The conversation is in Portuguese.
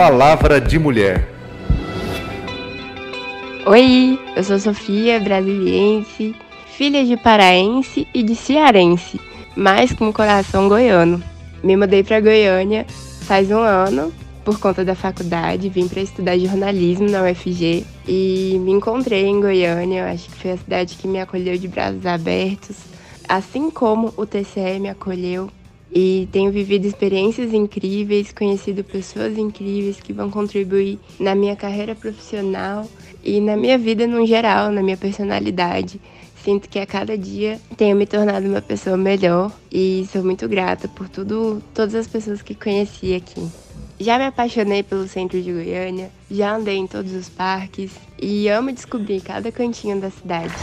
Palavra de Mulher. Oi, eu sou Sofia, brasiliense, filha de paraense e de cearense, mas com coração goiano. Me mudei para Goiânia faz um ano por conta da faculdade, vim para estudar jornalismo na UFG e me encontrei em Goiânia. Acho que foi a cidade que me acolheu de braços abertos, assim como o TCE me acolheu. E tenho vivido experiências incríveis, conhecido pessoas incríveis que vão contribuir na minha carreira profissional e na minha vida no geral, na minha personalidade. Sinto que a cada dia tenho me tornado uma pessoa melhor e sou muito grata por tudo, todas as pessoas que conheci aqui. Já me apaixonei pelo centro de Goiânia, já andei em todos os parques e amo descobrir cada cantinho da cidade.